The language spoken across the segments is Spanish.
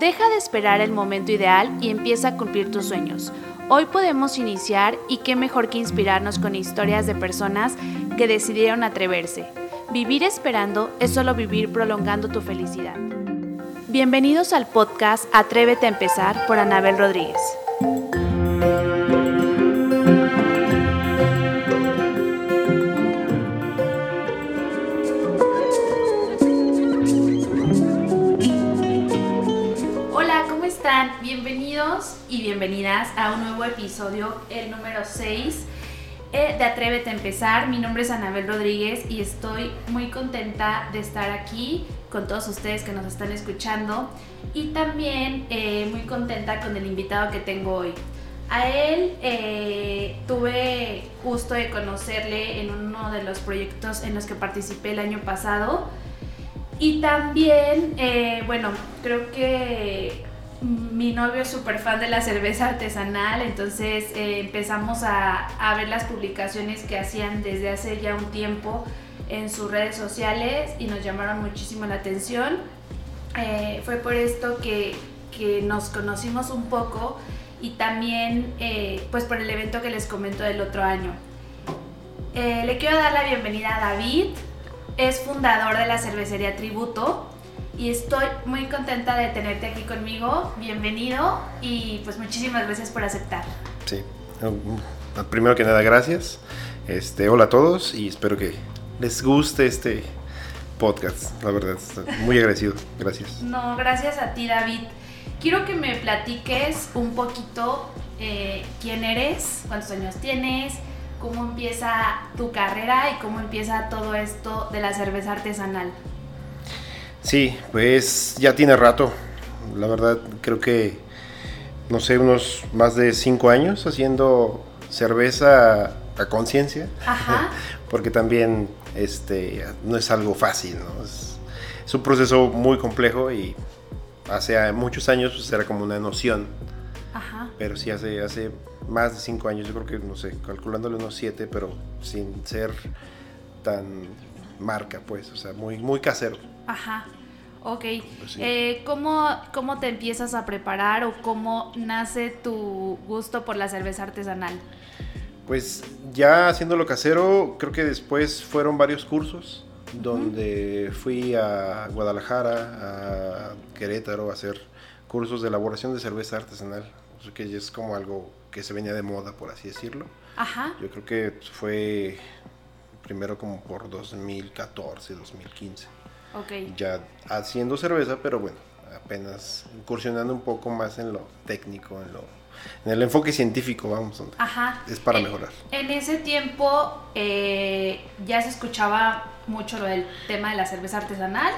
Deja de esperar el momento ideal y empieza a cumplir tus sueños. Hoy podemos iniciar y qué mejor que inspirarnos con historias de personas que decidieron atreverse. Vivir esperando es solo vivir prolongando tu felicidad. Bienvenidos al podcast Atrévete a empezar por Anabel Rodríguez. Y bienvenidas a un nuevo episodio, el número 6 eh, de Atrévete a empezar. Mi nombre es Anabel Rodríguez y estoy muy contenta de estar aquí con todos ustedes que nos están escuchando y también eh, muy contenta con el invitado que tengo hoy. A él eh, tuve gusto de conocerle en uno de los proyectos en los que participé el año pasado. Y también, bueno, creo que mi novio es súper fan de la cerveza artesanal, entonces eh, empezamos a, ver las publicaciones que hacían desde hace ya un tiempo en sus redes sociales y nos llamaron muchísimo la atención. Eh, fue por esto que, nos conocimos un poco y también eh, pues por el evento que les comento del otro año. le quiero dar la bienvenida a David, es fundador de la cervecería Tributo y estoy muy contenta de tenerte aquí conmigo. Bienvenido y pues muchísimas gracias por aceptar. Sí, primero que nada gracias. Este, hola a todos y espero que les guste este podcast, la verdad, muy agradecido. Gracias. No, gracias a ti David. Quiero que me platiques un poquito eh, quién eres, cuántos años tienes, cómo empieza tu carrera y cómo empieza todo esto de la cerveza artesanal. Sí, pues ya tiene rato. La verdad, creo que, no sé, unos más de cinco años haciendo cerveza a conciencia. Porque también este, no es algo fácil, ¿no? Es, un proceso muy complejo y hace muchos años pues, era como una noción. Ajá. Pero sí, hace, hace más de cinco años, yo creo que, no sé, calculándole unos siete, pero sin ser tan marca, pues, o sea, muy, muy casero. Ajá. Ok. Pues eh, ¿cómo, ¿Cómo te empiezas a preparar o cómo nace tu gusto por la cerveza artesanal? Pues ya haciéndolo casero, creo que después fueron varios cursos donde fui a Guadalajara, a Querétaro a hacer cursos de elaboración de cerveza artesanal, que es como algo que se venía de moda, por así decirlo. Ajá. Yo creo que fue primero como por 2014, 2015. Ya haciendo cerveza, pero bueno, apenas incursionando un poco más en lo técnico, en lo en el enfoque científico, vamos. Ajá. Es para mejorar. En ese tiempo eh, ya se escuchaba mucho lo del tema de la cerveza artesanal.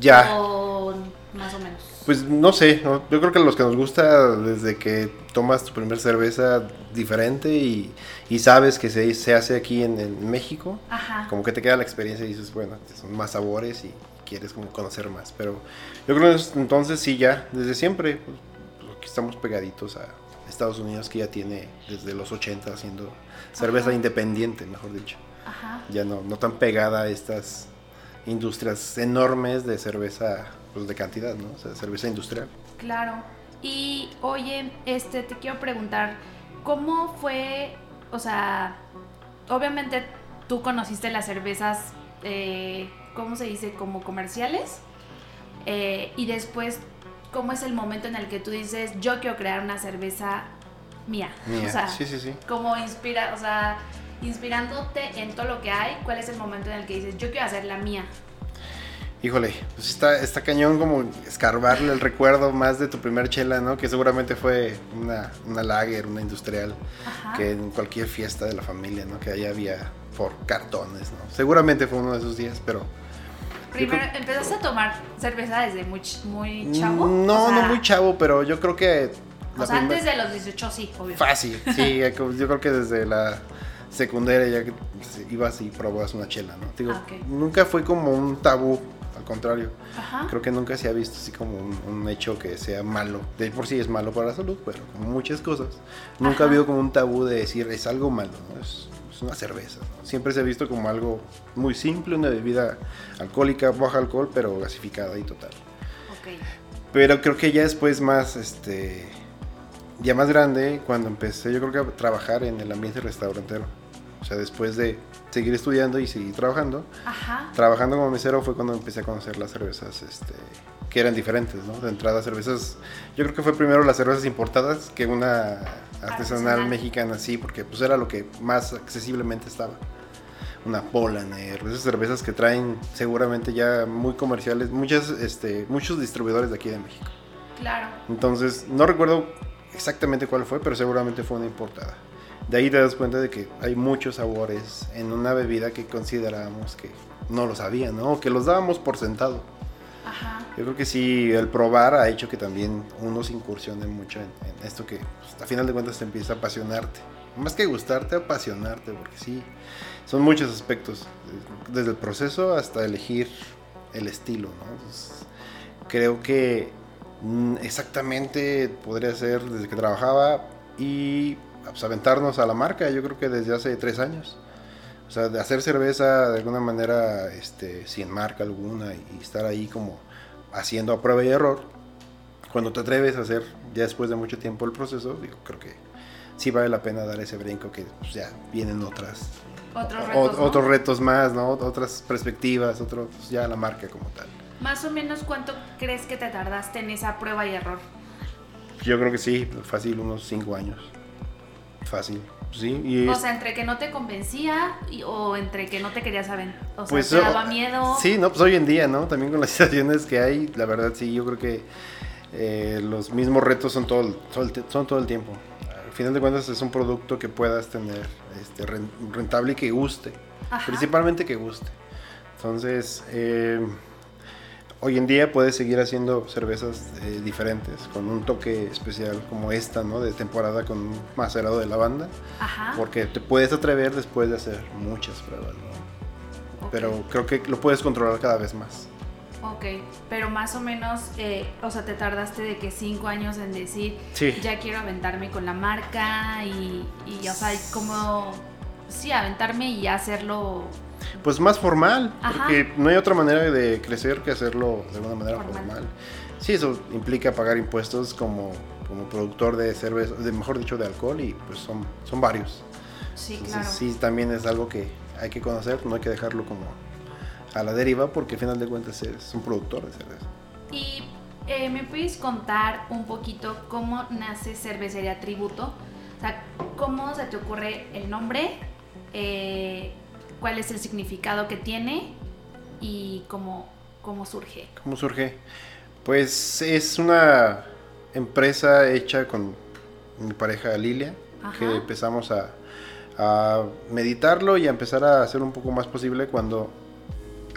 Ya. O más o menos. Pues no sé, yo creo que los que nos gusta desde que tomas tu primer cerveza diferente y, sabes que se, se hace aquí en, en México, Ajá. como que te queda la experiencia y dices, bueno, son más sabores y quieres como conocer más. Pero yo creo que entonces sí, ya, desde siempre, pues, pues, aquí estamos pegaditos a Estados Unidos que ya tiene desde los 80 haciendo cerveza independiente, mejor dicho. Ya no, no tan pegada a estas industrias enormes de cerveza pues, de cantidad, ¿no? O sea, cerveza industrial. Claro. Y oye, este, te quiero preguntar, ¿cómo fue, o sea, obviamente tú conociste las cervezas eh, ¿cómo se dice? Como comerciales. Eh, y después, ¿cómo es el momento en el que tú dices, yo quiero crear una cerveza mía? O sea, sí, sí, sí. Como inspira, o sea, inspirándote en todo lo que hay, ¿cuál es el momento en el que dices, yo quiero hacer la mía? Híjole, pues está, está cañón como escarbarle el recuerdo más de tu primer chela, ¿no? Que seguramente fue una, una lager, una industrial, que en cualquier fiesta de la familia, ¿no? Que allá había por cartones, ¿no? Seguramente fue uno de esos días, pero Primero, ¿empezaste a tomar cerveza desde muy, muy chavo? No, no muy chavo, pero yo creo que... O sea, antes de los 18 sí, obvio. Fácil, sí, yo creo que desde la secundaria ya que ibas y probabas una chela, ¿no? Digo, ah, nunca fue como un tabú, contrario. Creo que nunca se ha visto así como un, hecho que sea malo. De por sí es malo para la salud, pero como muchas cosas. Nunca ha habido como un tabú de decir es algo malo, ¿no? Es, es una cerveza. Siempre se ha visto como algo muy simple, una bebida alcohólica, baja alcohol, pero gasificada y total. Pero creo que ya después más, este, ya más grande, cuando empecé yo creo que a trabajar en el ambiente restaurantero. O sea, después de seguir estudiando y seguir trabajando, Ajá. trabajando como mesero fue cuando empecé a conocer las cervezas, este, que eran diferentes, ¿no? De entrada cervezas, yo creo que fue primero las cervezas importadas que una artesanal, Artesanal. mexicana, sí, porque pues era lo que más accesiblemente estaba. Una Polaner, esas cervezas que traen seguramente ya muy comerciales, muchas, este, muchos distribuidores de aquí de México. Claro. Entonces, no recuerdo exactamente cuál fue, pero seguramente fue una importada. De ahí te das cuenta de que hay muchos sabores en una bebida que considerábamos que no lo sabía, ¿no? Que los dábamos por sentado. Ajá. Yo creo que sí, el probar ha hecho que también uno se incursione mucho en, en esto que pues, a final de cuentas te empieza a apasionarte. Más que gustarte, apasionarte, porque sí, son muchos aspectos, eh, desde el proceso hasta elegir el estilo, ¿no? Entonces, creo que mm, exactamente podría ser desde que trabajaba y pues, aventarnos a la marca, yo creo que desde hace tres años. O sea, de hacer cerveza de alguna manera este, sin marca alguna y estar ahí como haciendo a prueba y error. Cuando te atreves a hacer ya después de mucho tiempo el proceso, digo, creo que sí vale la pena dar ese brinco que pues, ya vienen otras Otros o- retos. ¿no? otros retos más, ¿no? Otras perspectivas, otros pues, ya la marca como tal. Más o menos cuánto crees que te tardaste en esa prueba y error. Yo creo que sí, fácil unos cinco años. Fácil, sí. Y O sea, entre que no te convencía y- o entre que no te querías saber. O sea, Pues, te daba miedo. Sí, no, pues hoy en día, ¿no? También con las situaciones que hay, la verdad sí, yo creo que eh, los mismos retos son todo, el- son todo el tiempo. Al final de cuentas es un producto que puedas tener este, ren- rentable y que guste. Ajá. Principalmente que guste. Entonces, eh, hoy en día puedes seguir haciendo cervezas eh, diferentes, con un toque especial como esta, ¿no? De temporada con un macerado de lavanda. Ajá. Porque te puedes atrever después de hacer muchas pruebas, ¿no? Pero creo que lo puedes controlar cada vez más. Ok, pero más o menos, eh, o sea, te tardaste de que cinco años en decir, Sí. ya quiero aventarme con la marca y, y o sea, como, sí, aventarme y hacerlo Pues más formal, Ajá. porque no hay otra manera de crecer que hacerlo de alguna manera Formal. formal. Sí, eso implica pagar impuestos como, como productor de cerveza, de, mejor dicho, de alcohol y pues son, son varios. Sí, Entonces claro. sí, también es algo que hay que conocer, no hay que dejarlo como a la deriva porque al final de cuentas es un productor de cerveza. Y eh, me puedes contar un poquito cómo nace Cervecería Tributo, o sea, cómo se te ocurre el nombre, Eh, cuál es el significado que tiene y cómo, cómo surge. ¿Cómo surge? Pues es una empresa hecha con mi pareja Lilia, Ajá. que empezamos a, a meditarlo y a empezar a hacer un poco más posible cuando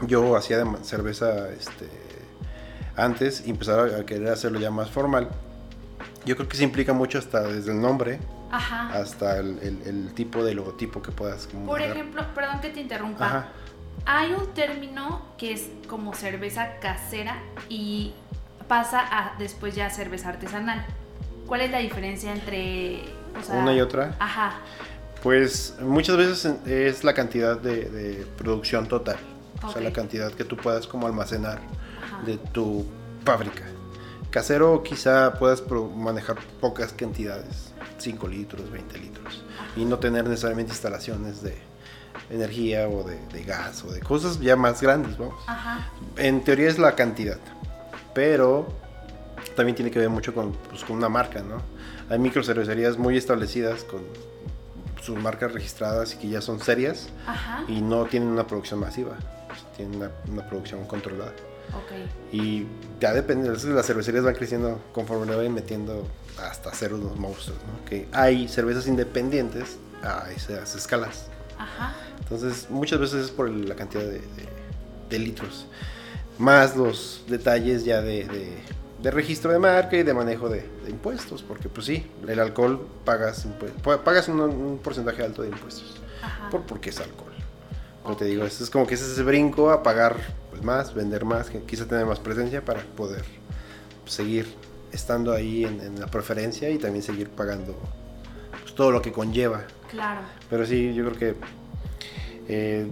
yo hacía de cerveza este, antes y empezar a querer hacerlo ya más formal. Yo creo que se implica mucho hasta desde el nombre Ajá. hasta el, el- el tipo de logotipo que puedas como Por ejemplo, perdón que te interrumpa. Ajá. Hay un término que es como cerveza casera y pasa a después ya cerveza artesanal. ¿Cuál es la diferencia entre o sea, Una y otra. Ajá. Pues muchas veces es la cantidad de, de producción total. O sea, la cantidad que tú puedas como almacenar Ajá. de tu fábrica. Casero quizá puedas manejar pocas cantidades, 5 litros, 20 litros, y no tener necesariamente instalaciones de energía o de, de gas o de cosas ya más grandes, vamos. Ajá. En teoría es la cantidad, pero también tiene que ver mucho con, pues, con una marca, ¿no? Hay microcervecerías muy establecidas con sus marcas registradas y que ya son serias Ajá. y no tienen una producción masiva, tienen una, una producción controlada. Ok. Y ya depende, las cervecerías van creciendo conforme le vayan metiendo hasta hacer unos monstruos, ¿no? Que hay cervezas independientes a esas escalas. Ajá. Entonces, muchas veces es por la cantidad de, de- de litros. Más los detalles ya de, de- de registro de marca y de manejo de, impuestos. Porque, pues sí, el alcohol pagas, pagas un, un porcentaje alto de impuestos. Ajá. Por, porque es alcohol. Pero te digo, es, es como que es ese brinco a pagar pues, más, vender más, que quizá tener más presencia para poder seguir estando ahí en, en la preferencia y también seguir pagando pues, todo lo que conlleva Claro. pero sí, yo creo que eh,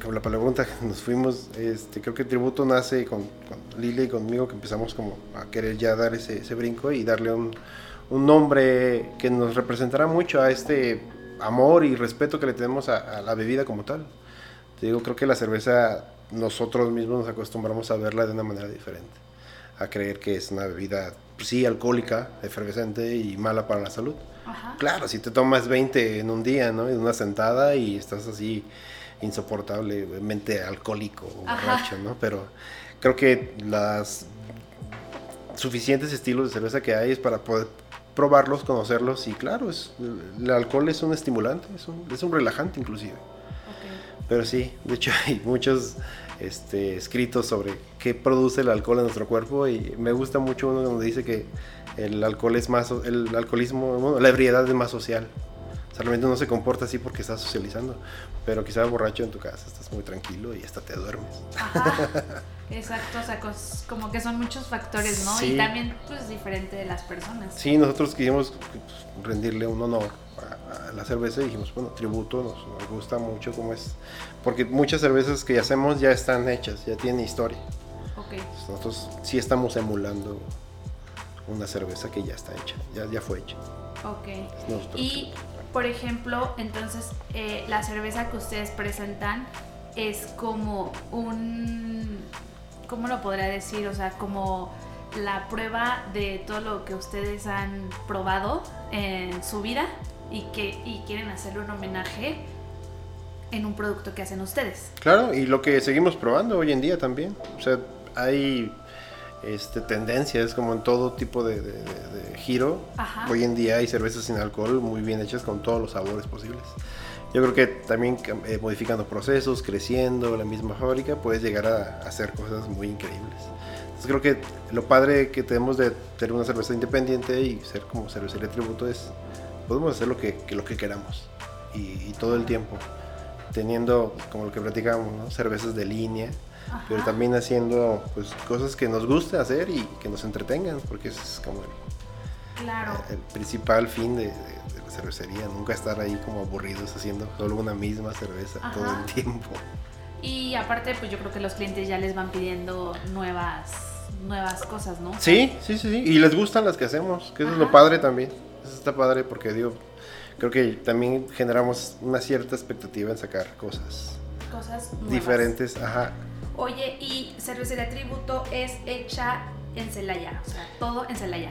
como la pregunta, nos fuimos, este, creo que el tributo nace con, con Lili y conmigo, que empezamos como a querer ya dar ese, ese brinco y darle un, un, nombre que nos representará mucho a este amor y respeto que le tenemos a, a, la bebida como tal. Te digo, creo que la cerveza nosotros mismos nos acostumbramos a verla de una manera diferente, a creer que es una bebida, pues sí, alcohólica, efervescente y mala para la salud. Ajá. Claro, si te tomas 20 en un día, ¿no? En una sentada y estás así insoportablemente alcohólico o borracho, ¿no? Pero creo que las suficientes estilos de cerveza que hay es para poder probarlos, conocerlos y claro, es, el alcohol es un estimulante, es un, es un relajante inclusive. Okay. Pero sí, de hecho hay muchos este, escritos sobre qué produce el alcohol en nuestro cuerpo y me gusta mucho uno donde dice que el alcohol es más, el alcoholismo, bueno, la ebriedad es más social. O sea, realmente no se comporta así porque estás socializando, pero quizás borracho en tu casa estás muy tranquilo y hasta te duermes. Ajá, exacto, o sea, como que son muchos factores, ¿no? Sí. Y también, pues, diferente de las personas. Sí, nosotros quisimos pues, rendirle un honor a, a, la cerveza y dijimos, bueno, tributo, nos, nos gusta mucho cómo es, porque muchas cervezas que hacemos ya están hechas, ya tienen historia. Ok. Entonces, nosotros sí estamos emulando una cerveza que ya está hecha, ya, ya fue hecha. Ok. Y por ejemplo, entonces eh, la cerveza que ustedes presentan es como un, ¿cómo lo podría decir? O sea, como la prueba de todo lo que ustedes han probado en su vida y que y quieren hacerle un homenaje en un producto que hacen ustedes. Claro, y lo que seguimos probando hoy en día también. O sea, hay este, tendencias como en todo tipo de, de, de giro. Ajá. Hoy en día hay cervezas sin alcohol muy bien hechas con todos los sabores posibles. Yo creo que también eh, modificando procesos, creciendo la misma fábrica, puedes llegar a, a, hacer cosas muy increíbles. Entonces creo que lo padre que tenemos de tener una cerveza independiente y ser como cervecería tributo es, podemos hacer lo que, que lo que queramos y, y, todo el tiempo, teniendo, como lo que platicamos, ¿no? cervezas de línea, Ajá. pero también haciendo pues, cosas que nos guste hacer y que nos entretengan, porque ese es como el, claro. el, el principal fin de, de, de, la cervecería, nunca estar ahí como aburridos haciendo solo una misma cerveza Ajá. todo el tiempo. Y aparte, pues yo creo que los clientes ya les van pidiendo nuevas nuevas cosas, ¿no? Sí, sí, sí, sí. Y les gustan las que hacemos, que eso Ajá. es lo padre también. Eso está padre porque digo, creo que también generamos una cierta expectativa en sacar cosas. Cosas nuevas. diferentes, ajá. Oye, y Cervecería Tributo es hecha en Celaya, o sea, todo en Celaya.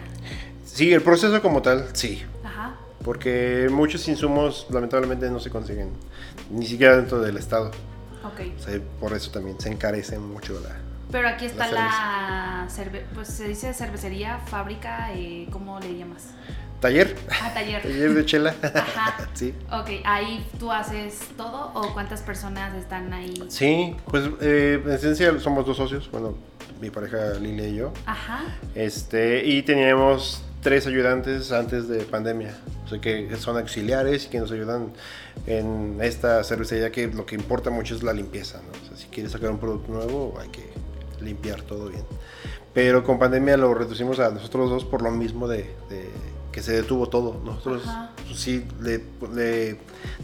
Sí, el proceso como tal, sí. Ajá. Porque muchos insumos lamentablemente no se consiguen, ni siquiera dentro del estado. Ok. O sea, por eso también se encarece mucho la, pero aquí está la, la cerve pues se dice cervecería, fábrica, eh, ¿cómo le llamas? Taller. Ah, taller. taller de chela. Ajá. sí. Ok, ahí tú haces todo o cuántas personas están ahí? Sí, pues eh, en esencia somos dos socios, bueno, mi pareja Lilia y yo. Ajá. Este, y teníamos tres ayudantes antes de pandemia, o sea que son auxiliares y que nos ayudan en esta cervecería que lo que importa mucho es la limpieza, ¿no? O sea, si quieres sacar un producto nuevo hay que limpiar todo bien. Pero con pandemia lo reducimos a nosotros dos por lo mismo de, de que se detuvo todo. Nosotros pues, sí le, le,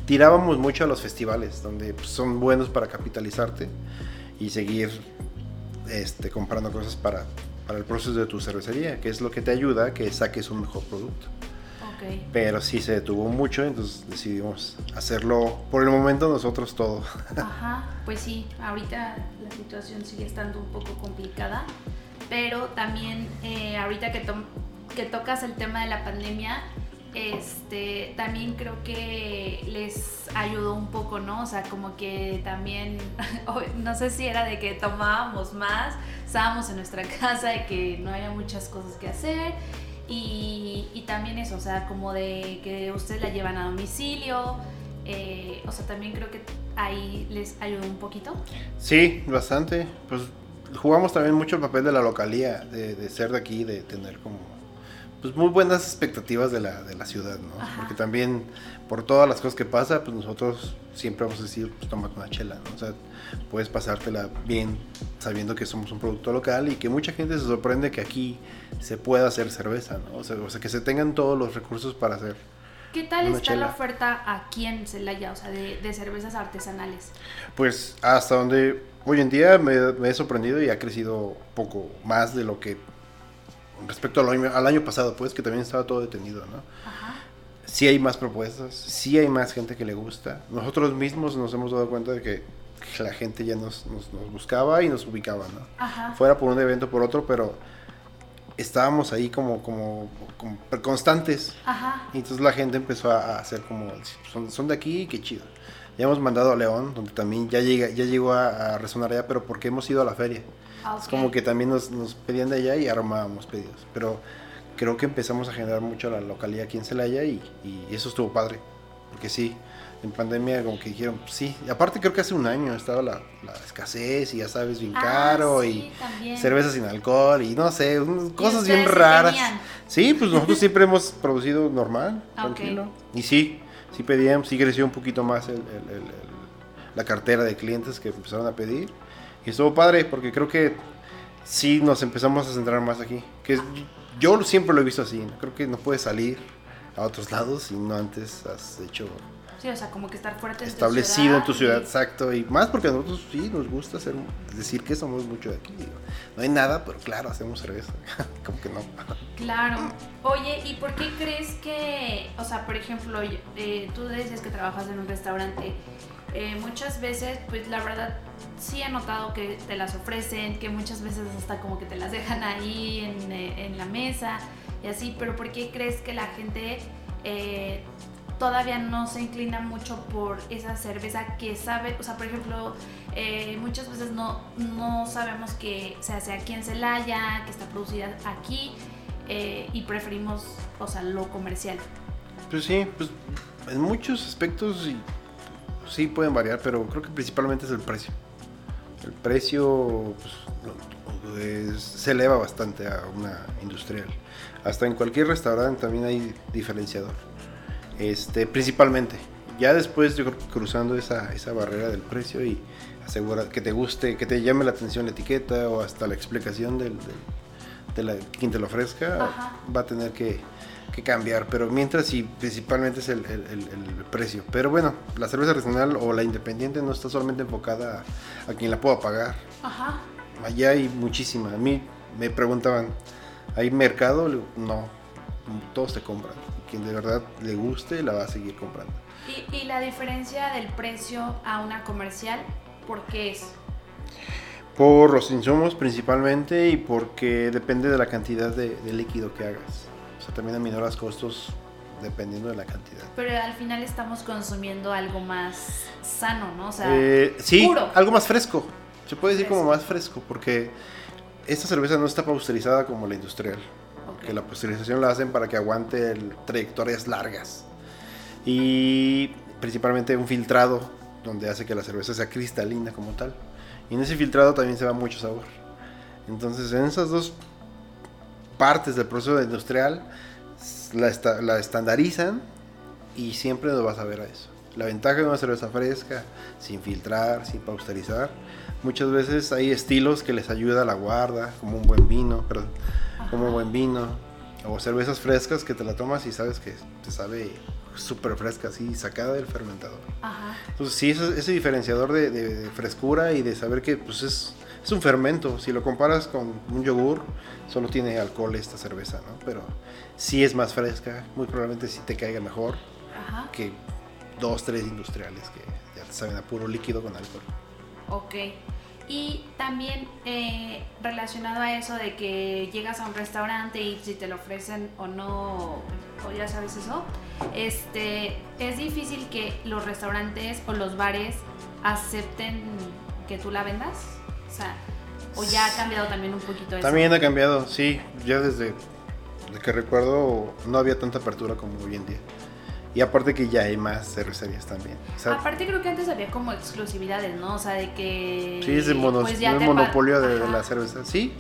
tirábamos mucho a los festivales, donde pues, son buenos para capitalizarte y seguir este, comprando cosas para, para el proceso de tu cervecería, que es lo que te ayuda a que saques un mejor producto. Okay. Pero sí se detuvo mucho, entonces decidimos hacerlo por el momento nosotros todo. Ajá, pues sí, ahorita la situación sigue estando un poco complicada, pero también eh, ahorita que, to que tocas el tema de la pandemia, este, también creo que les ayudó un poco, ¿no? O sea, como que también, no sé si era de que tomábamos más, estábamos en nuestra casa, de que no había muchas cosas que hacer y, y, también eso, o sea, como de que ustedes la llevan a domicilio, eh, o sea, también creo que ahí les ayudó un poquito. Sí, bastante. Pues jugamos también mucho el papel de la localía, de, de ser de aquí, de tener como pues muy buenas expectativas de la, de la ciudad, ¿no? Ajá. Porque también por todas las cosas que pasa, pues nosotros siempre vamos a decir, pues tómate una chela, ¿no? O sea, puedes pasártela bien sabiendo que somos un producto local y que mucha gente se sorprende que aquí se pueda hacer cerveza, ¿no? O sea, o sea que se tengan todos los recursos para hacer ¿Qué tal está la oferta aquí en Celaya, o sea, de, de cervezas artesanales? Pues hasta donde hoy en día me, me he sorprendido y ha crecido poco más de lo que respecto al año, al año pasado, pues que también estaba todo detenido, ¿no? Ajá. Sí hay más propuestas, sí hay más gente que le gusta. Nosotros mismos nos hemos dado cuenta de que la gente ya nos, nos, nos buscaba y nos ubicaba, ¿no? Ajá. Fuera por un evento por otro, pero estábamos ahí como, como, como constantes. Ajá. Y entonces la gente empezó a hacer como, son, son de aquí, qué chido. Ya hemos mandado a León, donde también ya, llega, ya llegó a, a resonar allá, pero porque hemos ido a la feria. Ah, Es ok. como que también nos, nos pedían de allá y armábamos pedidos. Pero creo que empezamos a generar mucho la localidad aquí en Celaya y, y eso estuvo padre. Porque sí, en pandemia como que dijeron, pues sí. Y aparte creo que hace un año estaba la, la escasez y ya sabes, bien Ah, caro sí, y también. cerveza sin alcohol y no sé, unas cosas bien raras. tenían? Sí, pues nosotros siempre hemos producido normal, Ah, ok. tranquilo. Y sí, sí pedíamos, sí creció un poquito más el- el- el- la cartera de clientes que empezaron a pedir. Y estuvo padre, porque creo que sí nos empezamos a centrar más aquí. Que yo siempre lo he visto así, creo que no puedes salir a otros lados si no antes has hecho Sí, o sea, como que estar fuerte establecido en tu ciudad, y- exacto. Y más porque a nosotros sí nos gusta hacer, decir que somos mucho de aquí. No hay nada, pero claro, hacemos cerveza. como que no. Claro. Oye, ¿y por qué crees que, o sea, por ejemplo, eh, tú decías que trabajas en un restaurante, eh, muchas veces, pues la verdad, sí he notado que te las ofrecen, que muchas veces hasta como que te las dejan ahí en, eh, en la mesa y así, pero ¿por qué crees que la gente eh, todavía no se inclina mucho por esa cerveza que sabe, o sea, por ejemplo, eh, muchas veces no, no sabemos que se hace aquí en Celaya, que está producida aquí y preferimos, o sea, lo comercial. Pues sí, pues en muchos aspectos sí pueden variar, pero creo que principalmente es el precio. El precio pues, es- se eleva bastante a una industrial. Hasta en cualquier restaurante también hay diferenciador. Este, principalmente. Ya después yo creo que cruzando esa, esa barrera del precio y asegura que te guste, que te llame la atención la etiqueta o hasta la explicación del, del- de la, quien te lo ofrezca, Ajá. va a tener que, que cambiar. Pero mientras sí, principalmente es el, el- el- el precio. Pero bueno, la cerveza artesanal o la independiente no está solamente enfocada a, a quien la pueda pagar. Ajá. Allá hay muchísima. A mí me preguntaban, ¿hay mercado? No, todos te compran. Quien de verdad le guste la va a seguir comprando. Y, y la diferencia del precio a una comercial, ¿por qué es? Por los insumos principalmente y porque depende de la cantidad de, de líquido que hagas. Sea, también aminoras costos dependiendo de la cantidad. Pero al final estamos consumiendo algo más sano, ¿no? O sea, Eh, sí, puro. algo más fresco. Se puede decir como Fresco. más fresco porque esta cerveza no está pasteurizada como la industrial. ok. Que la pasteurización la hacen para que aguante el- trayectorias largas. Y principalmente un filtrado donde hace que la cerveza sea cristalina como tal. Y en ese filtrado también se va mucho sabor. Entonces en esas dos partes del proceso industrial la, esta- la estandarizan y siempre nos vas a ver a eso. La ventaja de una cerveza fresca, sin filtrar, sin pasteurizar. Muchas veces hay estilos que les ayuda a la guarda, como un buen vino, perdón, como un buen vino. O cervezas frescas que te la tomas y sabes que te sabe súper fresca, así, sacada del fermentador. Ajá. Entonces, sí, ese, ese diferenciador de, de- de frescura y de saber que pues, es, es un fermento. Si lo comparas con un yogur, solo tiene alcohol esta cerveza, ¿no? Pero sí es más fresca, muy probablemente sí te caiga mejor Ajá. que dos, tres industriales que ya te saben a puro líquido con alcohol. Ok. Y también eh, relacionado a eso de que llegas a un restaurante y si te lo ofrecen o no, o ya sabes eso, este, es difícil que los restaurantes o los bares acepten que tú la vendas. O sea, o ya ha cambiado también un poquito eso. También ha cambiado, sí, ya desde, desde que recuerdo no había tanta apertura como hoy en día. Y aparte que ya hay más cervecerías también. O sea, Aparte creo que antes había como exclusividades, ¿no? O sea, de que... Sí, es el, mono- pues ya monopolio de, de la cerveza. Sí.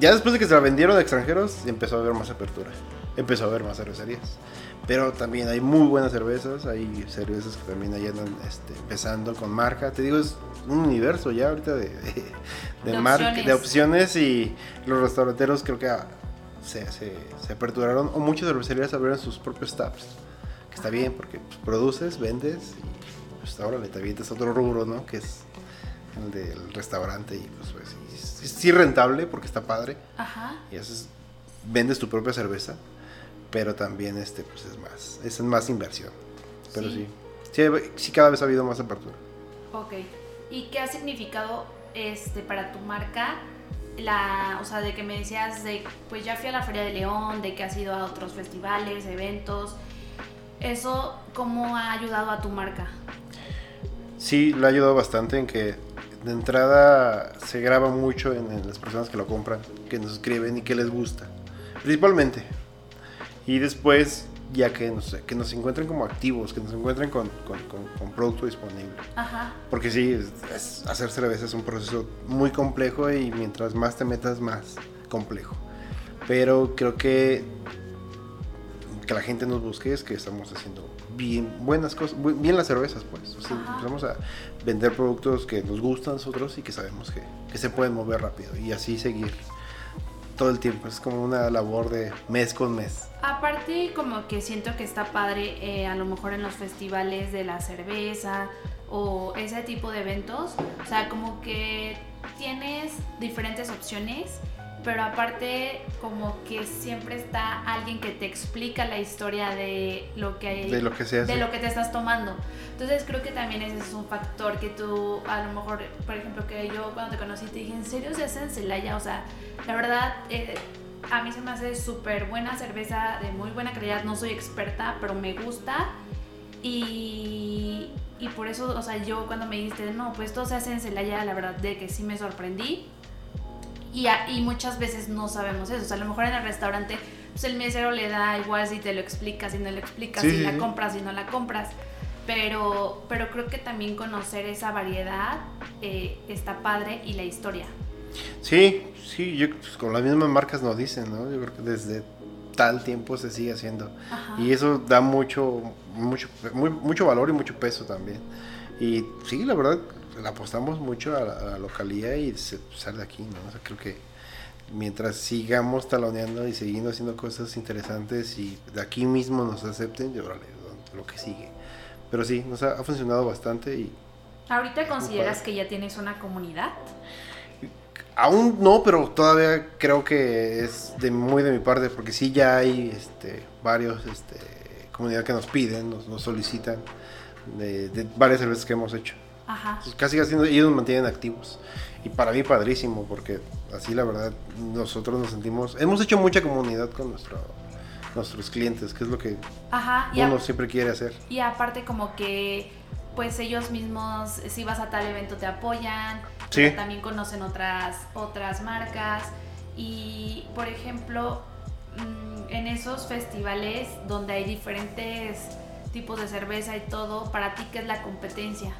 Ya después de que se la vendieron a extranjeros, empezó a haber más apertura. Empezó a haber más cervecerías. Pero también hay muy buenas cervezas. Hay cervezas que también ahí andan este, empezando con marca. Te digo, es un universo ya ahorita de, de, de De marca- opciones. de opciones. Y los restauranteros creo que ah, se, se, se aperturaron. O muchas cervecerías abrieron sus propios taps. que está bien porque pues, produces, vendes y pues ahora le te avientas otro rubro, ¿no? Que es el del restaurante y pues, sí, sí rentable porque está padre. Ajá. Y haces, vendes tu propia cerveza, pero también este pues es más, es más inversión. Pero sí. Sí, sí, cada vez ha habido más apertura. Ok. ¿Y qué ha significado este para tu marca? La, o sea, de que me decías de, pues ya fui a la Feria de León, de que has ido a otros festivales, eventos. ¿Eso cómo ha ayudado a tu marca? Sí, le ha ayudado bastante en que de entrada se graba mucho en, las personas que lo compran, que nos escriben y que les gusta, principalmente. Y después, ya que nos, que nos encuentren como activos, que nos encuentren con, con, producto disponible. Ajá. Porque sí, hacer cerveza es un proceso muy complejo y mientras más te metas, más complejo. Pero creo que que la gente nos busque es que estamos haciendo bien buenas cosas, bien las cervezas, pues. O a vender productos que nos gustan a nosotros y que sabemos que, que, se pueden mover rápido y así seguir todo el tiempo. Es como una labor de mes con mes. Aparte, como que siento que está padre, eh, a lo mejor en los festivales de la cerveza o ese tipo de eventos, o sea, como que tienes diferentes opciones pero aparte como que siempre está alguien que te explica la historia de lo que hay, de lo que se de lo que te estás tomando. Entonces creo que también ese es un factor que tú a lo mejor por ejemplo que yo cuando te conocí te dije en serio se hace en Celaya o sea la verdad eh, a mí se me hace súper buena cerveza de muy buena calidad. No soy experta pero me gusta. Y, y por eso o sea yo cuando me dijiste no pues todo se hace en Celaya la verdad de que sí me sorprendí y, y muchas veces no sabemos eso. O sea, a lo mejor en el restaurante, pues el mesero le da igual si te lo explica, si no lo explicas, si la compras, si no la compras. Pero, pero creo que también conocer esa variedad eh, está padre y la historia. Sí, sí, yo, pues, con las mismas marcas nos dicen, ¿no? Yo creo que desde tal tiempo se sigue haciendo. Y eso da mucho, mucho, mucho valor y mucho peso también. Y sí, la verdad, le apostamos mucho a la, localidad y se sale de aquí, ¿no? O sea, creo que mientras sigamos taloneando y siguiendo haciendo cosas interesantes y de aquí mismo nos acepten, yo lo que sigue. Pero sí, nos ha, funcionado bastante y... ¿Ahorita consideras que ya tienes una comunidad? Aún no, pero todavía creo que es de muy de mi parte, porque sí ya hay este, varios este, comunidad que nos piden, nos, nos solicitan de, de varias cervezas que hemos hecho. Ajá. Pues casi haciendo, ellos nos mantienen activos. Y para mí padrísimo, porque así la verdad nosotros nos sentimos... Hemos hecho mucha comunidad con nuestro, nuestros clientes, que es lo que uno siempre quiere hacer. Y aparte como que pues ellos mismos, si vas a tal evento te apoyan, también conocen otras, otras marcas. Y por ejemplo, mm, en esos festivales donde hay diferentes tipos de cerveza y todo, para ti, ¿qué es la competencia?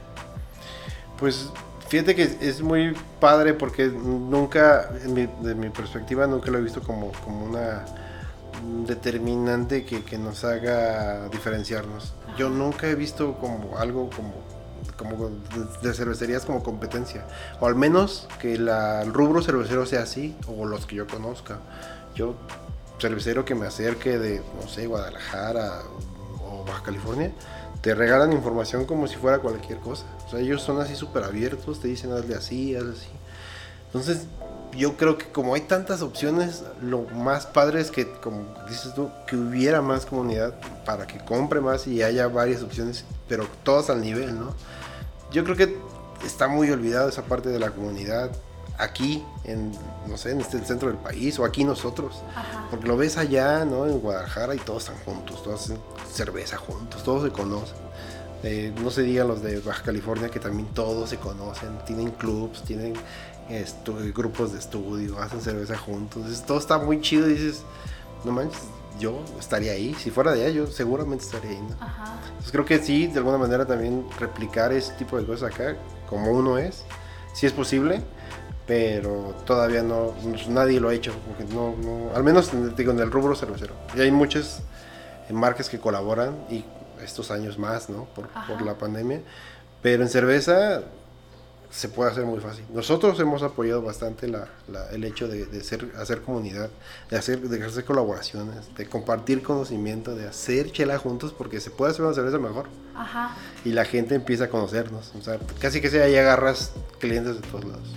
Pues fíjate que es muy padre porque nunca, de mi perspectiva, nunca lo he visto como, como una determinante que, nos haga diferenciarnos. Yo nunca he visto como algo como, como de cervecerías como competencia. O al menos que la, el rubro cervecero sea así, o los que yo conozca. Yo, cervecero que me acerque de, no sé, Guadalajara o Baja California, te regalan información como si fuera cualquier cosa. Sea, ellos son así súper abiertos, te dicen hazle así, hazle así. Entonces, yo creo que como hay tantas opciones, lo más padre es que, como dices tú, que hubiera más comunidad para que compre más y haya varias opciones, pero todas al nivel, ¿no? Yo creo que está muy olvidado esa parte de la comunidad aquí, en, no sé, en este centro del país o aquí nosotros. Porque lo ves allá, ¿no? En Guadalajara y todos están juntos, todos hacen cerveza juntos, todos se conocen. Eh, no se digan los de Baja California que también todos se conocen, tienen clubs, tienen grupos de estudio, hacen cerveza juntos. Entonces, todo está muy chido y dices, no manches, yo estaría ahí. Si fuera de allá, yo seguramente estaría ahí. Entonces creo que sí, de alguna manera también replicar ese tipo de cosas acá, como uno es, si es posible pero todavía no, nadie lo ha hecho, porque no, no, al menos digo, en el rubro cervecero. Y hay muchas marcas que colaboran y estos años más, ¿no? Por, por, la pandemia. Pero en cerveza se puede hacer muy fácil. Nosotros hemos apoyado bastante la, la, el hecho de, de ser, hacer comunidad, de hacer, de hacer colaboraciones, de compartir conocimiento, de hacer chela juntos porque se puede hacer una cerveza mejor. Ajá. Y la gente empieza a conocernos. O sea, casi que sea, ahí agarras clientes de todos lados.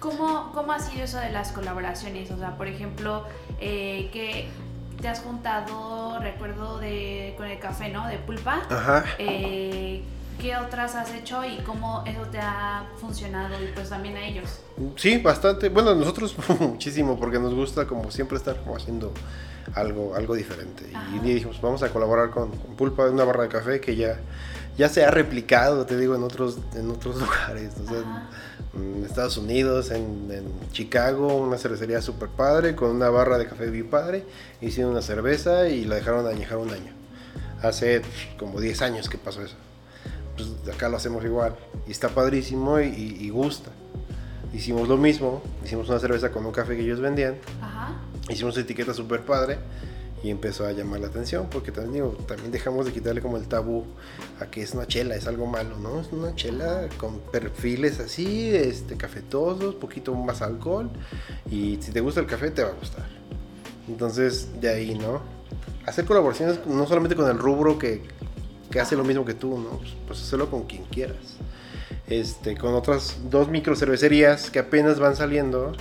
¿Cómo, ¿Cómo ha sido eso de las colaboraciones? O sea, por ejemplo, eh, que te has juntado, recuerdo, de, con el café, ¿no? De pulpa. Ajá. Eh, ¿Qué otras has hecho y cómo eso te ha funcionado y pues también a ellos? Sí, bastante. Bueno, a nosotros muchísimo porque nos gusta como siempre estar como haciendo algo, algo diferente. Ajá. Y dijimos, vamos a colaborar con, con Pulpa, una barra de café que ya, ya se ha replicado, te digo, en otros, en otros lugares. O sea. En Estados Unidos, en, en Chicago, una cervecería super padre con una barra de café bien padre. Hicieron una cerveza y la dejaron añejar un año. Hace como 10 años que pasó eso. Pues acá lo hacemos igual. Y está padrísimo y, y- y gusta. Hicimos lo mismo, hicimos una cerveza con un café que ellos vendían, Ajá. hicimos etiqueta super padre y empezó a llamar la atención porque también digo, también dejamos de quitarle como el tabú a que es una chela, es algo malo, ¿no? Es una chela con perfiles así, este cafetosos, poquito más alcohol y si te gusta el café te va a gustar. Entonces, de ahí, ¿no? Hacer colaboraciones no solamente con el rubro que, que hace lo mismo que tú, ¿no? Pues, pues hacerlo con quien quieras. Este, con otras dos micro cervecerías que apenas van saliendo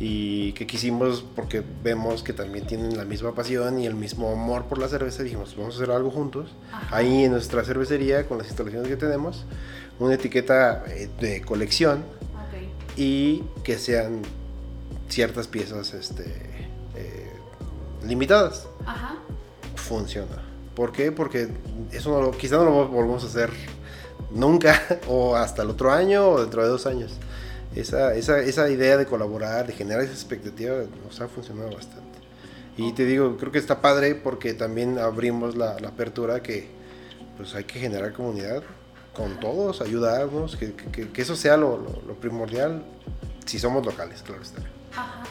y que quisimos porque vemos que también tienen la misma pasión y el mismo amor por la cerveza, dijimos, vamos a hacer algo juntos. Ajá. Ahí en nuestra cervecería, con las instalaciones que tenemos, una etiqueta eh, de colección y que sean ciertas piezas este, eh, limitadas. Ajá. Funciona. ¿Por qué? Porque eso no lo, quizá no lo volvamos a hacer nunca o hasta el otro año o dentro de dos años. Esa, esa, esa idea de colaborar, de generar esa expectativa, nos ha funcionado bastante. Y te digo, creo que está padre porque también abrimos la, la apertura que pues hay que generar comunidad con todos, ayudarnos, que, que- que eso sea lo, lo- lo primordial si somos locales, claro está. Ajá.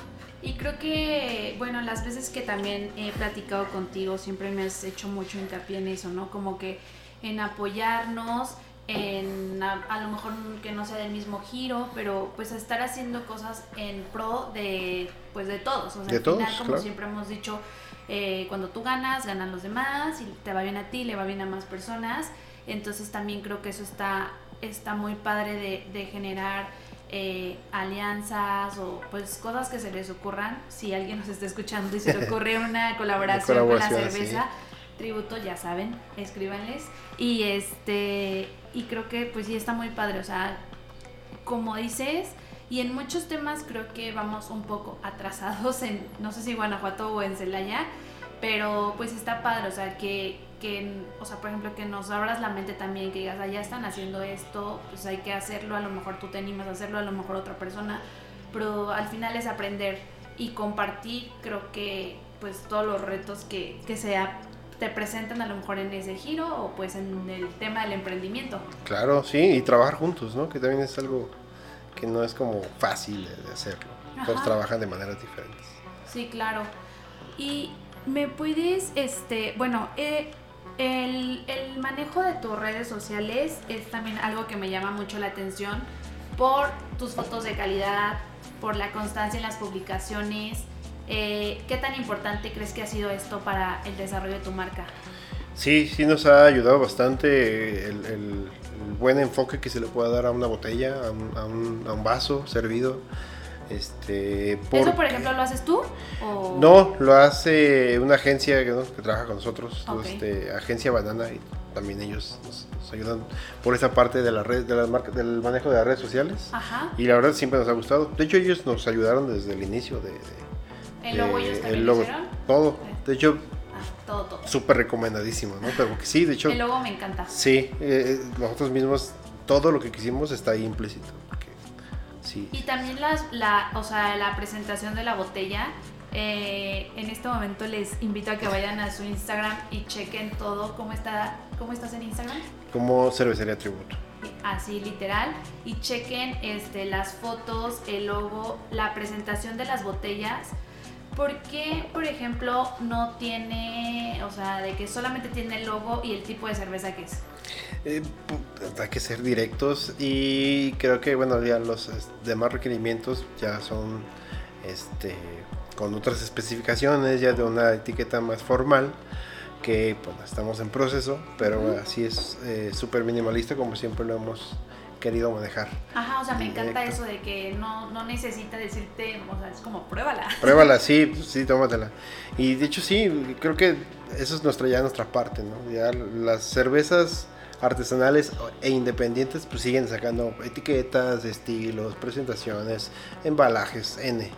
Y creo que, bueno, las veces que también he platicado contigo, siempre me has hecho mucho hincapié en eso, ¿no? Como que en apoyarnos, en a, a lo mejor que no sea del mismo giro, pero pues estar haciendo cosas en pro de, pues de todos. O sea, De al todos, final, como claro. siempre hemos dicho, eh, cuando tú ganas, ganan los demás, y te va bien a ti, le va bien a más personas. Entonces también creo que eso está, está muy padre de, de generar eh, alianzas o pues cosas que se les ocurran. Si alguien nos está escuchando y se le ocurre una colaboración, con la cerveza, tributo, ya saben, escríbanles. Y este, y creo que pues sí está muy padre, o sea, como dices, y en muchos temas creo que vamos un poco atrasados en, no sé si Guanajuato o en Celaya, pero pues está padre, o sea, que, que, o sea, por ejemplo, que nos abras la mente también, que digas, ah, ya están haciendo esto, pues hay que hacerlo, a lo mejor tú te animas a hacerlo, a lo mejor otra persona, pero al final es aprender y compartir, creo que pues todos los retos que, que sea te presentan a lo mejor en ese giro o pues en el tema del emprendimiento. Claro, sí, y trabajar juntos, ¿no? Que también es algo que no es como fácil de hacerlo. Todos trabajan de maneras diferentes. Sí, claro. Y me puedes, este, bueno, eh, el, el manejo de tus redes sociales es también algo que me llama mucho la atención por tus fotos de calidad, por la constancia en las publicaciones. Eh, ¿Qué tan importante crees que ha sido esto para el desarrollo de tu marca? Sí, sí nos ha ayudado bastante el, el- el buen enfoque que se le pueda dar a una botella, a un, a un- a un vaso servido. Este, ¿Eso, por- ejemplo, lo haces tú? O... No, lo hace una agencia que, ¿no? que trabaja con nosotros, Ok. este, Agencia Banana, y también ellos nos, nos ayudan por esa parte de la red, de las marcas, del manejo de las redes sociales. Ajá. Y la verdad siempre nos ha gustado. De hecho, ellos nos ayudaron desde el inicio de, de- ¿El logo ellos el también lo logo. hicieron? Todo. De hecho, Ah, todo, todo. súper recomendadísimo, ¿no? Pero que sí, de hecho, El logo me encanta. sí, eh, nosotros mismos, todo lo que quisimos está ahí implícito. porque sí. Y también las, la, o sea, la presentación de la botella. eh, en este momento les invito a que vayan a su Instagram y chequen todo. ¿Cómo, está, cómo estás en Instagram? Como cervecería tributo. Así literal. Y chequen este, las fotos, el logo, la presentación de las botellas. ¿Por qué, por ejemplo, no tiene, o sea, de que solamente tiene el logo y el tipo de cerveza que es? Eh, hay que ser directos y creo que, bueno, ya los demás requerimientos ya son este, con otras especificaciones, ya de una etiqueta más formal que pues, estamos en proceso, pero así es eh, súper minimalista como siempre lo hemos querido manejar. Ajá, o sea, me encanta eso de que no, no necesita decirte, o sea, es como pruébala. Pruébala, sí, sí, tómatela. Y de hecho sí, creo que eso es nuestra ya nuestra parte, ¿no? Ya las cervezas artesanales e independientes pues siguen sacando etiquetas, estilos, presentaciones, embalajes, N.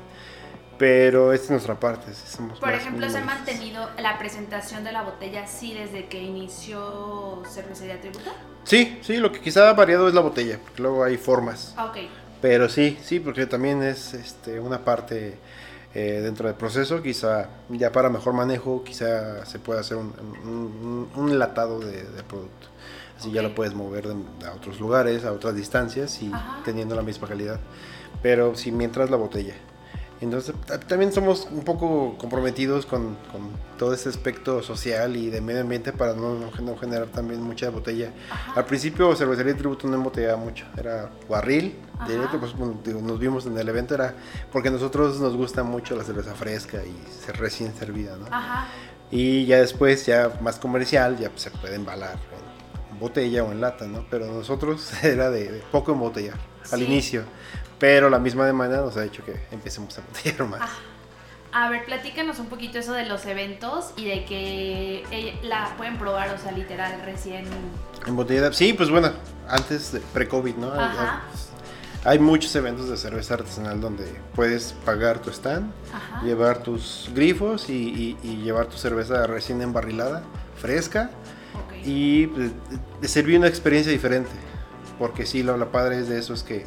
Pero esta es nuestra parte. Por ejemplo, ¿se ha mantenido la presentación de la botella así desde que inició Cervecería Tributo? Sí, sí, lo que quizá ha variado es la botella, porque luego hay formas. Ah, ok. Pero sí, sí, porque también es este, una parte eh, dentro del proceso, quizá ya para mejor manejo, quizá se pueda hacer un, enlatado de, producto. Así ya lo puedes mover a otros lugares, a otras distancias y teniendo la misma calidad. Pero sí, mientras la botella. Entonces también somos un poco comprometidos con, todo este aspecto social y de medio ambiente para no, no generar también mucha botella. Al principio Cervecería de Tributo no embotellaba mucho, era barril, directo, pues, nos vimos en el evento, era porque a nosotros nos gusta mucho la cerveza fresca y recién servida, ¿no? Y ya después, ya más comercial, ya se puede embalar en botella o en lata, ¿no? Pero nosotros era de, poco embotellar al inicio. Pero la misma demanda nos ha hecho que empecemos a botellar más. Ah. A ver, platícanos un poquito eso de los eventos y de que la pueden probar, o sea, literal, recién. En botella. Sí, pues bueno, antes de pre-COVID, ¿no? Ajá. Hay muchos eventos de cerveza artesanal donde puedes pagar tu stand, llevar tus grifos y, llevar tu cerveza recién embarrilada, fresca. Y pues, servir una experiencia diferente. Porque sí, lo, lo padre es de eso es que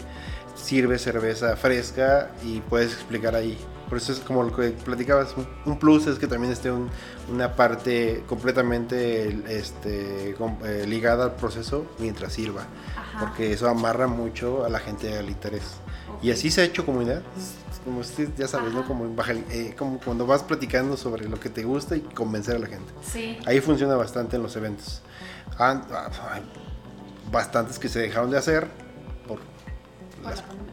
sirve cerveza fresca y puedes explicar ahí. Por eso es como lo que platicabas, un plus es que también esté una parte completamente este, eh, ligada al proceso mientras sirva, porque eso amarra mucho a la gente al interés. Y así se ha hecho comunidad, como usted ya sabes, ¿no? Como, eh, como cuando vas platicando sobre lo que te gusta y convencer a la gente. Sí. Ahí funciona bastante en los eventos. Ah, hay bastantes que se dejaron de hacer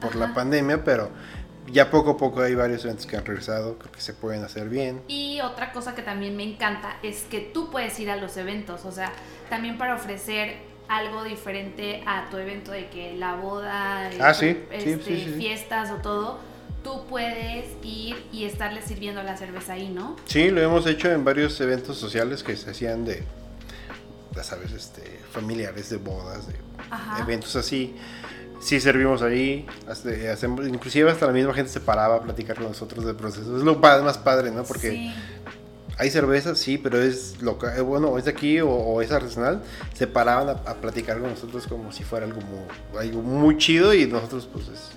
por, la, pandemia, pero ya poco a poco hay varios eventos que han regresado, creo que se pueden hacer bien. Y otra cosa que también me encanta es que tú puedes ir a los eventos, o sea, también para ofrecer algo diferente a tu evento de que la boda, ah, sí, este, fiestas o todo, tú puedes ir y estarle sirviendo la cerveza ahí, ¿no? Sí, lo hemos hecho en varios eventos sociales que se hacían de, ya sabes, este, familiares, de bodas, de eventos así sí servimos ahí, hacemos, inclusive hasta la misma gente se paraba a platicar con nosotros del proceso. Es lo más padre, ¿no? Porque hay cerveza, sí, pero es local, eh, bueno, es de aquí o, es artesanal. Se paraban a, platicar con nosotros como si fuera algo muy, algo muy chido y nosotros pues es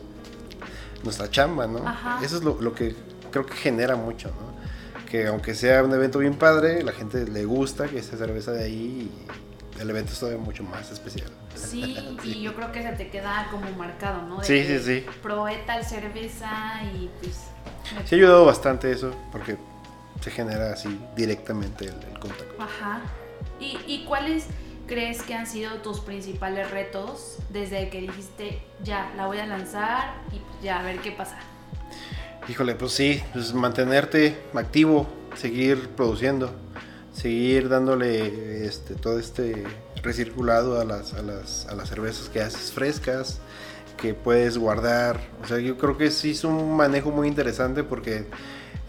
nuestra chamba, ¿no? Eso es lo, lo que creo que genera mucho, ¿no? Que aunque sea un evento bien padre, la gente le gusta que esa cerveza de ahí el evento es todavía mucho más especial. Sí, y yo creo que se te queda como marcado, ¿no? sí, sí, sí. Probé tal cerveza y pues... Sí ha ayudado bastante eso, porque se genera así directamente el, contacto. Ajá. ¿Y, ¿Y cuáles crees que han sido tus principales retos desde que dijiste, ya, la voy a lanzar y ya, a ver qué pasa? Híjole, pues sí, pues mantenerte activo, seguir produciendo seguir dándole este, todo este recirculado a las, a, las, a las cervezas que haces frescas, que puedes guardar. O sea, yo creo que sí es un manejo muy interesante porque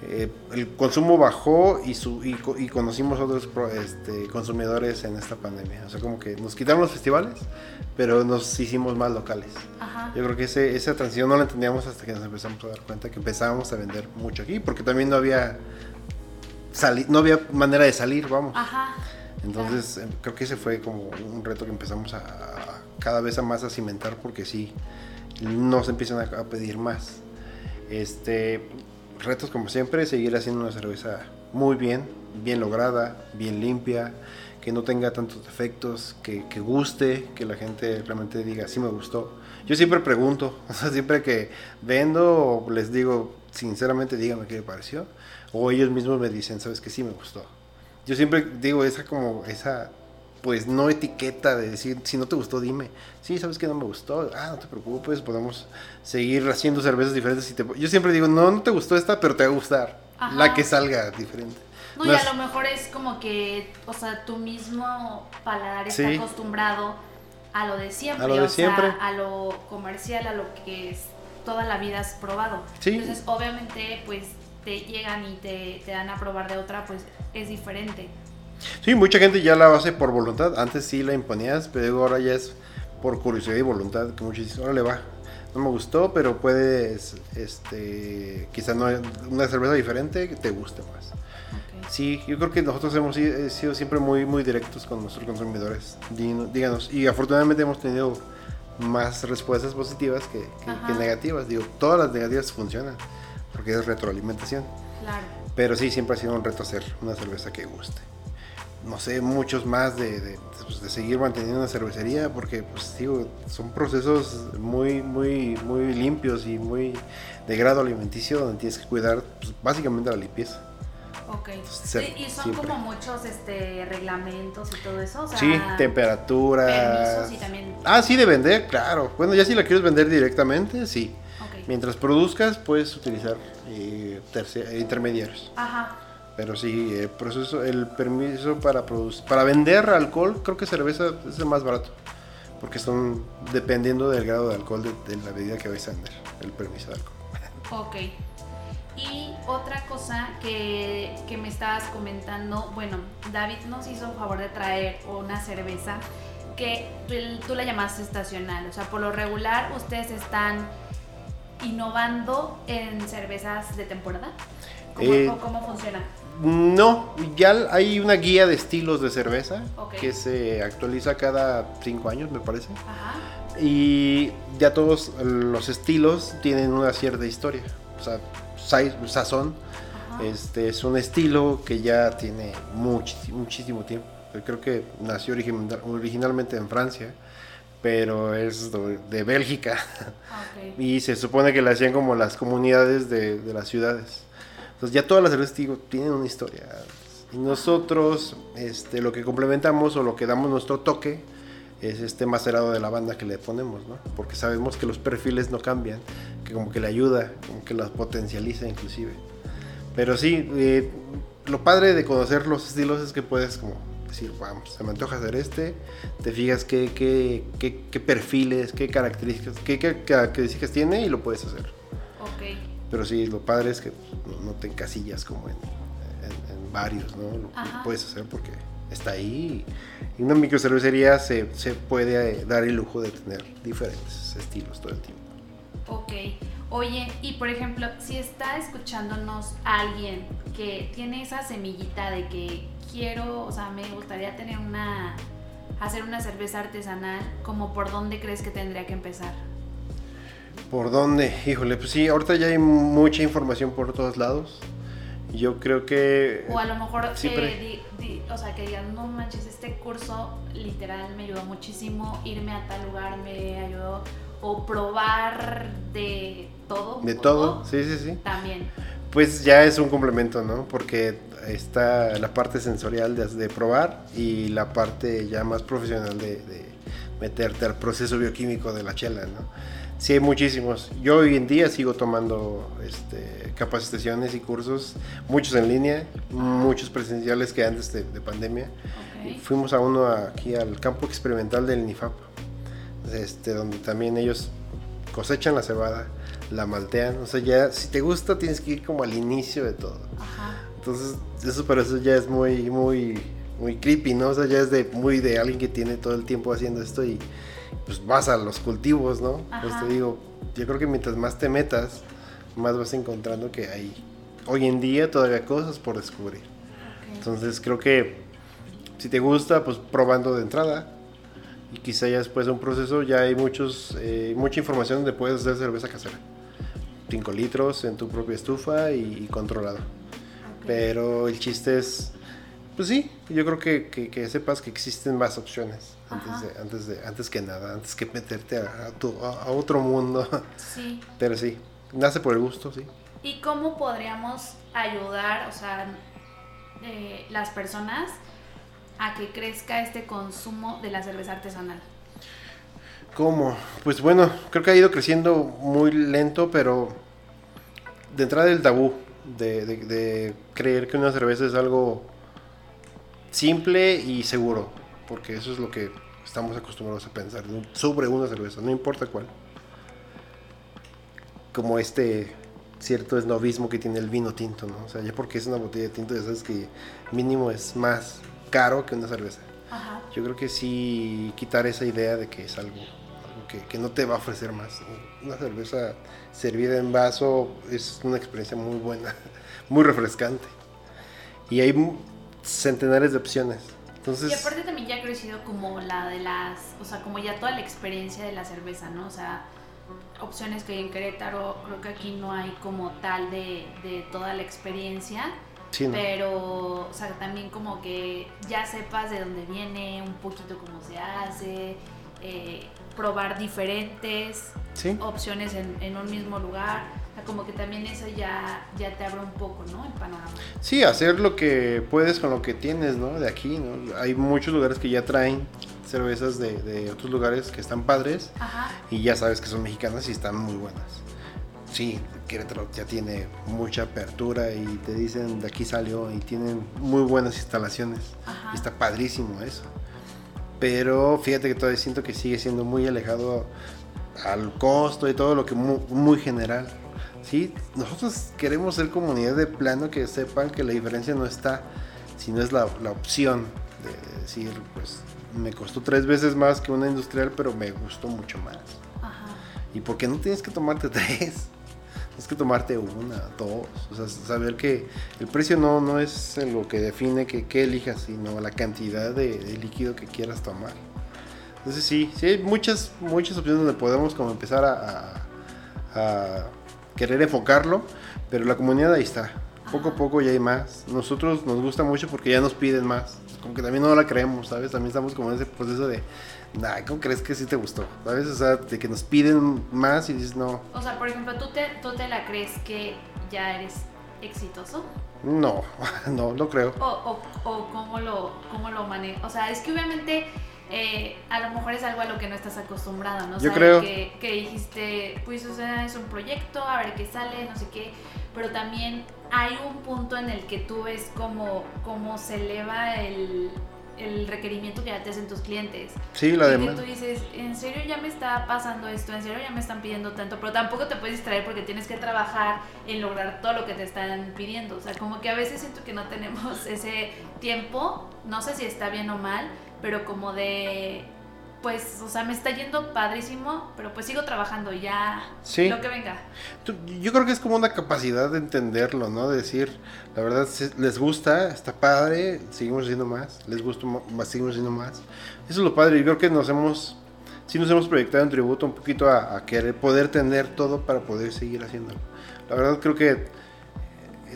eh, el consumo bajó y, su, y, conocimos otros este, consumidores en esta pandemia. O sea, como que nos quitaron los festivales, pero nos hicimos más locales. Yo creo que ese, esa transición no la entendíamos hasta que nos empezamos a dar cuenta que empezábamos a vender mucho aquí, porque también no había no había manera de salir, vamos. Entonces em, creo que ese fue como un reto que empezamos a, cada vez a más a cimentar porque sí, nos empiezan a, pedir más. Este, retos como siempre, seguir haciendo una cerveza muy bien, bien lograda, bien limpia, que que no tenga tantos defectos, que, que, guste, que la gente realmente diga, sí me gustó. Yo siempre pregunto, o sea, siempre que vendo, les digo, sinceramente, dígame qué le pareció. O ellos mismos me dicen, sabes que sí me gustó. Yo siempre digo esa como, esa, pues no etiqueta de decir, si no te gustó, dime. Sí, sabes que no me gustó. Ah, no te preocupes, podemos seguir haciendo cervezas diferentes. Yo siempre digo, no, no te gustó esta, pero te va a gustar. La que salga diferente. No, y a lo mejor es como que, o sea, tu mismo paladar está acostumbrado a lo de siempre, a lo, o Sea, a lo comercial, a lo que es, toda la vida has probado. Entonces, obviamente, pues te llegan y te, te dan a probar de otra, pues es diferente. Sí, mucha gente ya la hace por voluntad. Antes sí la imponías, pero ahora ya es por curiosidad y voluntad. Que muchos dicen, ahora le va. No me gustó, pero puedes, este, quizás no una cerveza diferente que te guste más. Sí, yo creo que nosotros hemos sido siempre muy, muy directos con nuestros consumidores. Díganos. Y afortunadamente hemos tenido más respuestas positivas que, que, negativas. Digo, todas las negativas funcionan porque es retroalimentación. Claro. Pero sí, siempre ha sido un reto hacer una cerveza que guste. No sé, muchos más de, de, pues, de seguir manteniendo una cervecería porque, pues digo, son procesos muy, muy, muy limpios y muy de grado alimenticio donde tienes que cuidar pues, básicamente la limpieza. Ok. y son como muchos este, reglamentos y todo eso. O sea, sí, temperatura. Permisos y también. Ah, sí, de vender, claro. Bueno, ya si la quieres vender directamente, sí. Mientras produzcas, puedes utilizar eh, intermediarios. Ajá. Pero sí, el proceso, el permiso para producir, para vender alcohol, creo que cerveza es el más barato. Porque son dependiendo del grado de alcohol de, de la bebida que vais a vender, el permiso de alcohol. Ok. Y otra cosa que, que, me estabas comentando, bueno, David nos hizo el favor de traer una cerveza que tú, la llamaste estacional. O sea, por lo regular ustedes están innovando en cervezas de temporada. ¿Cómo, eh, ¿cómo funciona? No, ya hay una guía de estilos de cerveza que se actualiza cada cinco años, me parece. Ajá. Y ya todos los estilos tienen una cierta historia. O sea, sazón. Este es un estilo que ya tiene muchísimo tiempo. Creo que nació originalmente en Francia, pero es de Bélgica. y se supone que la hacían como las comunidades de, las ciudades. Entonces ya todas las cervezas tienen una historia. Y nosotros este, lo que complementamos o lo que damos nuestro toque es este macerado de la banda que le ponemos, ¿no? Porque sabemos que los perfiles no cambian, que como que le ayuda, como que las potencializa inclusive. Pero sí, eh, lo padre de conocer los estilos es que puedes como decir, vamos, se me antoja hacer este, te fijas qué, qué, qué, qué perfiles, qué características, qué, características tiene y lo puedes hacer. Ok. Pero sí, lo padre es que no, te encasillas como en, en, varios, ¿no? Lo, lo puedes hacer porque está ahí. Y una microcervecería se, se puede dar el lujo de tener diferentes estilos todo el tiempo. Ok. Oye, y por ejemplo, si está escuchándonos alguien que tiene esa semillita de que quiero, o sea, me gustaría tener una, hacer una cerveza artesanal, ¿como por dónde crees que tendría que empezar? ¿Por dónde? Híjole, pues sí, ahorita ya hay mucha información por todos lados. Yo creo que... O a lo mejor eh, o sea, que digan, no manches, este curso literal me ayudó muchísimo, irme a tal lugar me ayudó, o probar de todo. De todo, sí, sí, sí. También. Pues ya es un complemento, ¿no? Porque está la parte sensorial de, probar y la parte ya más profesional de, de, meterte al proceso bioquímico de la chela, ¿no? Sí, hay muchísimos. Yo hoy en día sigo tomando este, capacitaciones y cursos, muchos en línea, muchos presenciales que antes de, pandemia. Fuimos a uno aquí al campo experimental del NIFAP, este, donde también ellos cosechan la cebada, la maltean. O sea, ya si te gusta tienes que ir como al inicio de todo. Entonces, eso para eso ya es muy, muy, muy creepy, ¿no? O sea, ya es de muy de alguien que tiene todo el tiempo haciendo esto y pues vas a los cultivos, ¿no? Pues te digo, yo creo que mientras más te metas, más vas encontrando que hay hoy en día todavía cosas por descubrir. Entonces creo que si te gusta, pues probando de entrada y quizá ya después de un proceso ya hay muchos, eh, mucha información donde puedes hacer cerveza casera. 5 litros en tu propia estufa y, controlado. Pero el chiste es Pues sí, yo creo que, que, sepas que existen más opciones antes de, antes de, antes que nada, antes que meterte a, a, otro mundo. Sí. Pero sí, nace por el gusto, sí. ¿Y cómo podríamos ayudar, o sea, eh, las personas a que crezca este consumo de la cerveza artesanal? ¿Cómo? Pues bueno, creo que ha ido creciendo muy lento, pero de entrada el tabú de, de creer que una cerveza es algo simple y seguro, porque eso es lo que estamos acostumbrados a pensar sobre una cerveza, no importa cuál. Como este cierto esnovismo que tiene el vino tinto, ¿no? O sea, ya porque es una botella de tinto, ya sabes que mínimo es más caro que una cerveza. Yo creo que sí quitar esa idea de que es algo, que, que, no te va a ofrecer más. Una cerveza servida en vaso es una experiencia muy buena, muy refrescante. Y hay centenares de opciones. Entonces, y aparte también ya ha crecido como la de las, o sea, como ya toda la experiencia de la cerveza, ¿no? O sea, opciones que hay en Querétaro, creo que aquí no hay como tal de, de toda la experiencia. Sí, Pero, o sea, también como que ya sepas de dónde viene, un poquito cómo se hace, eh, probar diferentes opciones en, en, un mismo lugar como que también eso ya, ya te abre un poco, ¿no? El panorama. Sí, hacer lo que puedes con lo que tienes, ¿no? De aquí, ¿no? Hay muchos lugares que ya traen cervezas de, de otros lugares que están padres Ajá. y ya sabes que son mexicanas y están muy buenas. Sí, Querétaro ya tiene mucha apertura y te dicen de aquí salió y tienen muy buenas instalaciones. Y está padrísimo eso. Pero fíjate que todavía siento que sigue siendo muy alejado al costo y todo lo que muy, muy general. Sí, nosotros queremos ser comunidad de plano que sepan que la diferencia no está, sino es la, opción de decir, pues me costó tres veces más que una industrial, pero me gustó mucho más. Ajá. Y porque no tienes que tomarte tres, tienes que tomarte una, dos, o sea, saber que el precio no, no es lo que define que, elijas, sino la cantidad de, líquido que quieras tomar. Entonces sí, sí hay muchas, muchas opciones donde podemos como empezar a querer enfocarlo, pero la comunidad ahí está. Poco a poco ya hay más. Nosotros nos gusta mucho porque ya nos piden más. Como que también no la creemos, ¿sabes? También estamos como en ese proceso de, nah, ¿cómo crees que sí te gustó? ¿Sabes? O sea, de que nos piden más y dices no. O sea, por ejemplo, ¿tú te, tú te la crees que ya eres exitoso? No, no, no creo. O, o, o cómo lo, cómo lo manejas. O sea, es que obviamente eh, a lo mejor es algo a lo que no estás acostumbrado, ¿no? Yo creo. Que, que, dijiste, pues, o sea, es un proyecto, a ver qué sale, no sé qué, pero también hay un punto en el que tú ves cómo, cómo se eleva el, el requerimiento que ya te hacen tus clientes. Sí, la. Y tú dices, en serio ya me está pasando esto, en serio ya me están pidiendo tanto, pero tampoco te puedes distraer porque tienes que trabajar en lograr todo lo que te están pidiendo. O sea, como que a veces siento que no tenemos ese tiempo, no sé si está bien o mal, pero como de pues, o sea, me está yendo padrísimo, pero pues sigo trabajando ya lo que venga. Yo creo que es como una capacidad de entenderlo, ¿no? De decir, la verdad, les gusta, está padre, seguimos haciendo más, les gusta más, seguimos haciendo más. Eso es lo padre, yo creo que nos hemos, sí nos hemos proyectado en tributo un poquito a, a querer poder tener todo para poder seguir haciéndolo. La verdad creo que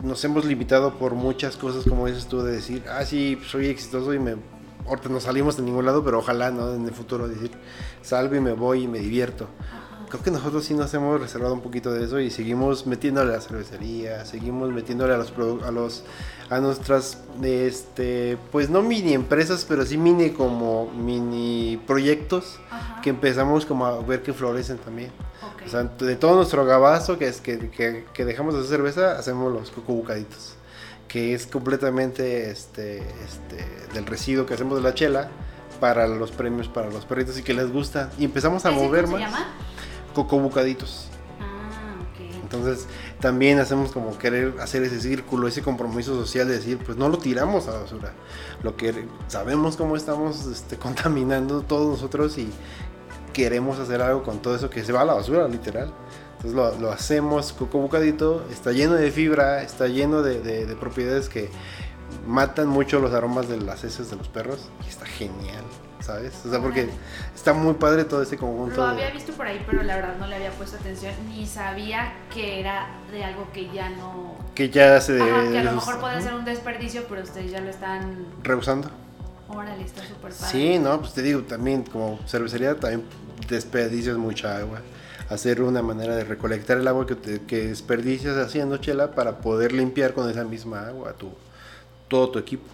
nos hemos limitado por muchas cosas, como dices tú, de decir, ah, sí, soy exitoso y me ahorita no salimos de ningún lado, pero ojalá, ¿no? En el futuro decir, salgo y me voy y me divierto. Creo que nosotros sí nos hemos reservado un poquito de eso y seguimos metiéndole a la cervecería, seguimos metiéndole a los a los a nuestras este pues no mini empresas, pero sí mini como mini proyectos que empezamos como a ver que florecen también. O sea, de todo nuestro gabazo que es que, que, que dejamos de hacer cerveza, hacemos los cocobucaditos que es completamente este, este, del residuo que hacemos de la chela para los premios para los perritos y que les gusta. Y empezamos a mover más. ¿Cómo se llama? Cocobucaditos. Ah, ok. Entonces también hacemos como querer hacer ese círculo, ese compromiso social de decir, pues no lo tiramos a la basura. Lo que sabemos cómo estamos este, contaminando todos nosotros y queremos hacer algo con todo eso que se va a la basura, literal. Entonces lo, hacemos coco bocadito, está lleno de fibra, está lleno de, propiedades que matan mucho los aromas de las heces de los perros y está genial. ¿sabes? O sea, porque está muy padre todo ese conjunto. Lo había visto por ahí, pero la verdad no le había puesto atención ni sabía que era de algo que ya no. Que ya se. Ajá, que a lo mejor puede ser un desperdicio, pero ustedes ya lo están. Rehusando. Órale, está súper padre. Sí, no, pues te digo, también como cervecería también desperdicias mucha agua. Hacer una manera de recolectar el agua que, que desperdicias haciendo chela para poder limpiar con esa misma agua tu, todo tu equipo.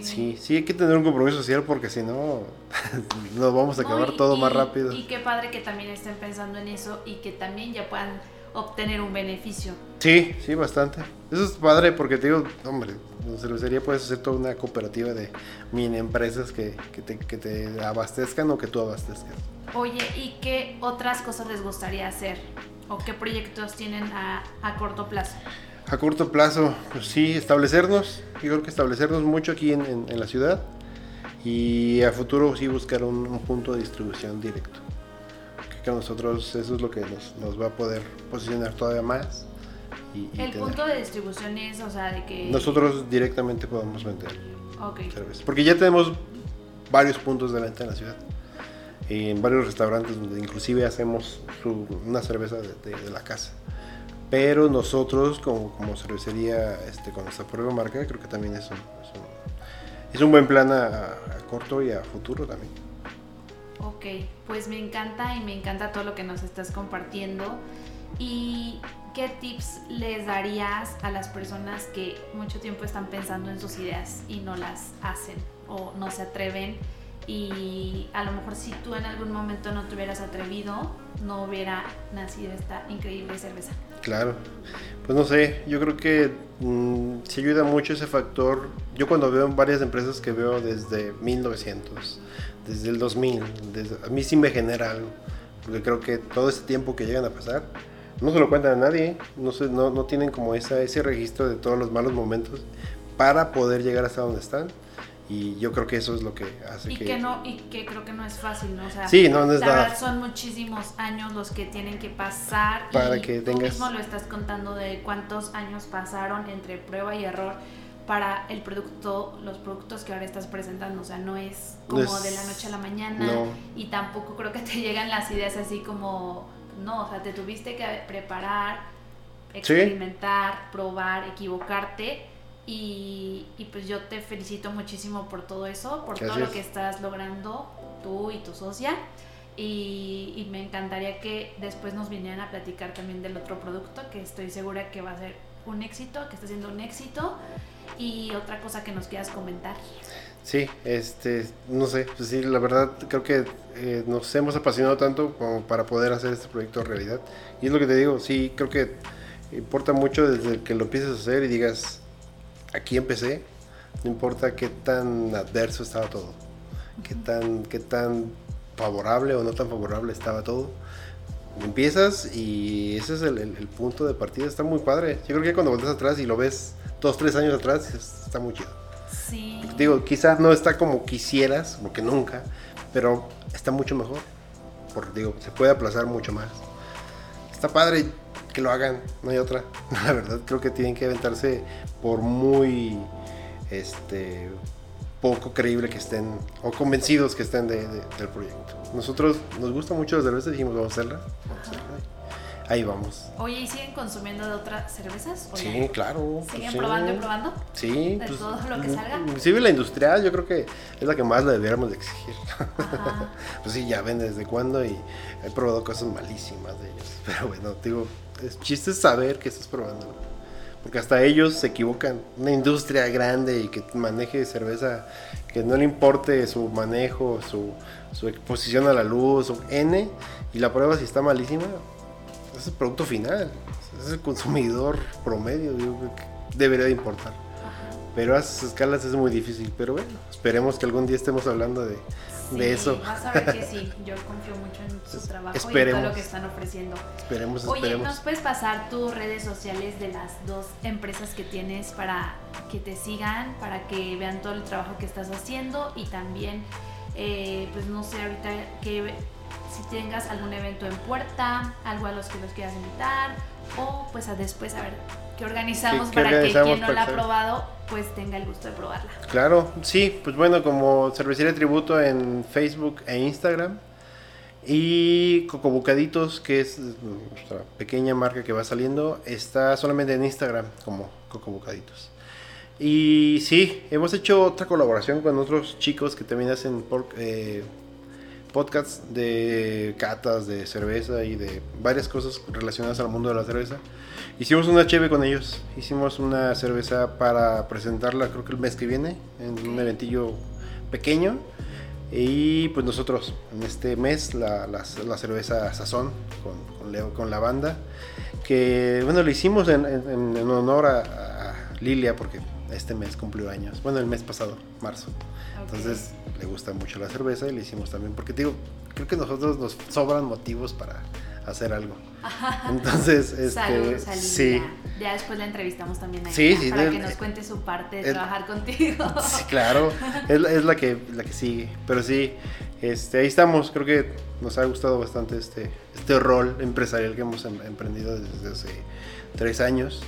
Sí, sí hay que tener un compromiso social porque si no nos vamos a acabar todo más rápido. Y qué padre que también estén pensando en eso y que también ya puedan obtener un beneficio. Sí, sí, bastante. Eso es padre porque te digo, hombre, en cervecería puedes hacer toda una cooperativa de mini empresas que, que, te, que te abastezcan o que tú abastezcas. Oye, ¿y qué otras cosas les gustaría hacer? ¿O qué proyectos tienen a, a corto plazo? A corto plazo, pues sí, establecernos, yo creo que establecernos mucho aquí en, la ciudad y a futuro sí buscar un, punto de distribución directo. Que a nosotros eso es lo que nos, va a poder posicionar todavía más. Y, el punto de distribución es, o sea, de que... Nosotros directamente podemos vender cerveza. Porque ya tenemos varios puntos de venta en la ciudad. En varios restaurantes donde inclusive hacemos una cerveza de la casa. Pero nosotros, como, como cervecería este, con nuestra propia marca, creo que también es un, es un, buen plan a, corto y a futuro también. Ok, pues me encanta y me encanta todo lo que nos estás compartiendo. ¿Y qué tips les darías a las personas que mucho tiempo están pensando en sus ideas y no las hacen o no se atreven? Y a lo mejor si tú en algún momento no te hubieras atrevido, no hubiera nacido esta increíble cerveza. Claro, pues no sé, yo creo que mm, se ayuda mucho ese factor. Yo cuando veo varias empresas que veo desde 1900, desde el 2000, a mí sí me genera algo, porque creo que todo ese tiempo que llegan a pasar, no se lo cuentan a nadie, no, se, no, no tienen como esa, ese registro de todos los malos momentos para poder llegar hasta donde están. Y yo creo que eso es lo que hace y que... no, y que creo que no es fácil, ¿no? O sea, sí, no, es nada. Son muchísimos años los que tienen que pasar. Para y que tú tengas... mismo lo estás contando de cuántos años pasaron entre prueba y error para el producto, los productos que ahora estás presentando. O sea, no es como de la noche a la mañana. Y tampoco creo que te llegan las ideas así como... No, o sea, te tuviste que preparar, experimentar, probar, equivocarte y, pues yo te felicito muchísimo por todo eso, por todo lo que estás logrando tú y tu socia. Y, me encantaría que después nos vinieran a platicar también del otro producto, que estoy segura que va a ser un éxito, que está siendo un éxito. Y otra cosa que nos quieras comentar. Sí, este, no sé, pues sí, la verdad creo que eh, nos hemos apasionado tanto como para poder hacer este proyecto realidad. Y es lo que te digo, sí, creo que importa mucho desde que lo empieces a hacer y digas, aquí empecé, no importa qué tan adverso estaba todo, qué tan, qué tan favorable o no tan favorable estaba todo. Empiezas y ese es el, punto de partida, está muy padre. Yo creo que cuando volteas atrás y lo ves dos, tres años atrás, está muy chido. Sí. Digo, quizás no está como quisieras, porque nunca, pero está mucho mejor. Por, digo, se puede aplazar mucho más. Está padre, que lo hagan, no hay otra. La verdad, creo que tienen que aventarse por muy este poco creíble que estén o convencidos que estén de, del proyecto. Nosotros nos gusta mucho la cerveza, dijimos vamos a hacerla. Vamos a hacerla. Ahí vamos. Oye, ¿y siguen consumiendo de otras cervezas? sí, claro. Pues ¿Siguen probando y probando? Sí. De pues, todo lo que salga. Inclusive la industrial, yo creo que es la que más la debiéramos de exigir. pues sí, ya ven desde cuándo y he probado cosas malísimas de ellos. Pero bueno, digo, el chiste es saber que estás probando. Porque hasta ellos se equivocan. Una industria grande y que maneje cerveza, que no le importe su manejo, su, su exposición a la luz, o N, y la prueba si está malísima, es el producto final, es el consumidor promedio, debería de importar. Pero a esas escalas es muy difícil, pero bueno, esperemos que algún día estemos hablando de, eso. Vas a ver que sí, yo confío mucho en su trabajo y en todo lo que están ofreciendo. Esperemos, Oye, ¿nos puedes pasar tus redes sociales de las dos empresas que tienes para que te sigan, para que vean todo el trabajo que estás haciendo y también, eh, pues no sé, ahorita que si tengas algún evento en puerta, algo a los que los quieras invitar, o pues a después a ver qué organizamos para que quien no lo ha probado pues tenga el gusto de probarla. Claro, sí, pues bueno, como Cervecería Tributo en Facebook e Instagram. Y Coco Bocaditos, que es nuestra pequeña marca que va saliendo, está solamente en Instagram como Coco Bocaditos. Y sí, hemos hecho otra colaboración con otros chicos que también hacen eh, podcasts de catas, de cerveza y de varias cosas relacionadas al mundo de la cerveza. Hicimos una cheve con ellos, hicimos una cerveza para presentarla creo que el mes que viene, en un eventillo pequeño. Y pues nosotros, en este mes, la, la, cerveza Sazón con, con, con, la banda, que bueno, lo hicimos en, en, honor a, a, Lilia, porque este mes cumplió años, bueno, el mes pasado, marzo. Entonces le gusta mucho la cerveza y le hicimos también, porque digo, creo que nosotros nos sobran motivos para hacer algo. Entonces, este, sí. Ya después la entrevistamos también a ella, para que nos cuente su parte de trabajar contigo. Sí, claro, es, es, la que la que sigue, pero sí, este, ahí estamos, creo que nos ha gustado bastante este, este rol empresarial que hemos em, emprendido desde hace tres años.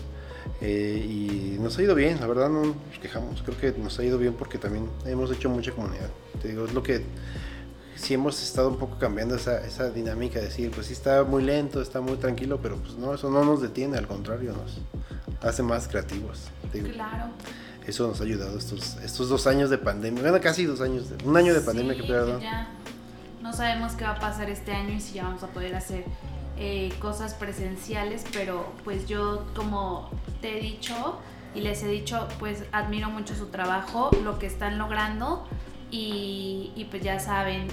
Eh, y nos ha ido bien, la verdad no nos quejamos, creo que nos ha ido bien porque también hemos hecho mucha comunidad. Te digo, es lo que sí hemos estado un poco cambiando esa, esa dinámica, de decir, pues sí está muy lento, está muy tranquilo, pero pues no, eso no nos detiene, al contrario, nos hace más creativos. claro. Eso nos ha ayudado estos, estos dos años de pandemia, bueno, casi dos años, un año de pandemia que perdón. Ya no sabemos qué va a pasar este año y si ya vamos a poder hacer eh, cosas presenciales, pero pues yo como te he dicho y les he dicho, pues admiro mucho su trabajo, lo que están logrando y, y pues ya saben,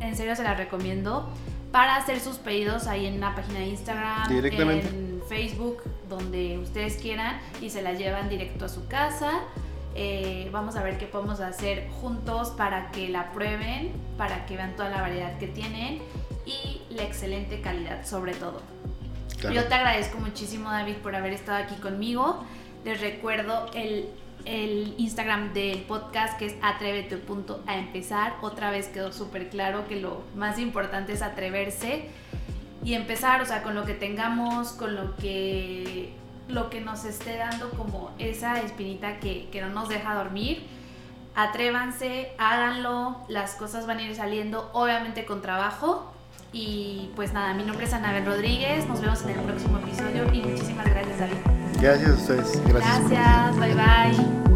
en serio se las recomiendo para hacer sus pedidos ahí en la página de Instagram, en Facebook, donde ustedes quieran y se las llevan directo a su casa. Eh, vamos a ver qué podemos hacer juntos para que la prueben, para que vean toda la variedad que tienen y la excelente calidad sobre todo. Yo te agradezco muchísimo David por haber estado aquí conmigo. Les recuerdo el el Instagram del podcast que es atrévete punto a empezar. Otra vez quedó súper claro que lo más importante es atreverse y empezar, o sea, con lo que tengamos, con lo que, lo que nos esté dando como esa espinita que, que no nos deja dormir. Atrévanse, háganlo, las cosas van a ir saliendo, obviamente con trabajo. Y pues nada, mi nombre es Anabel Rodríguez, nos vemos en el próximo episodio y muchísimas gracias David. Gracias a ustedes. Gracias. Gracias. Bye bye.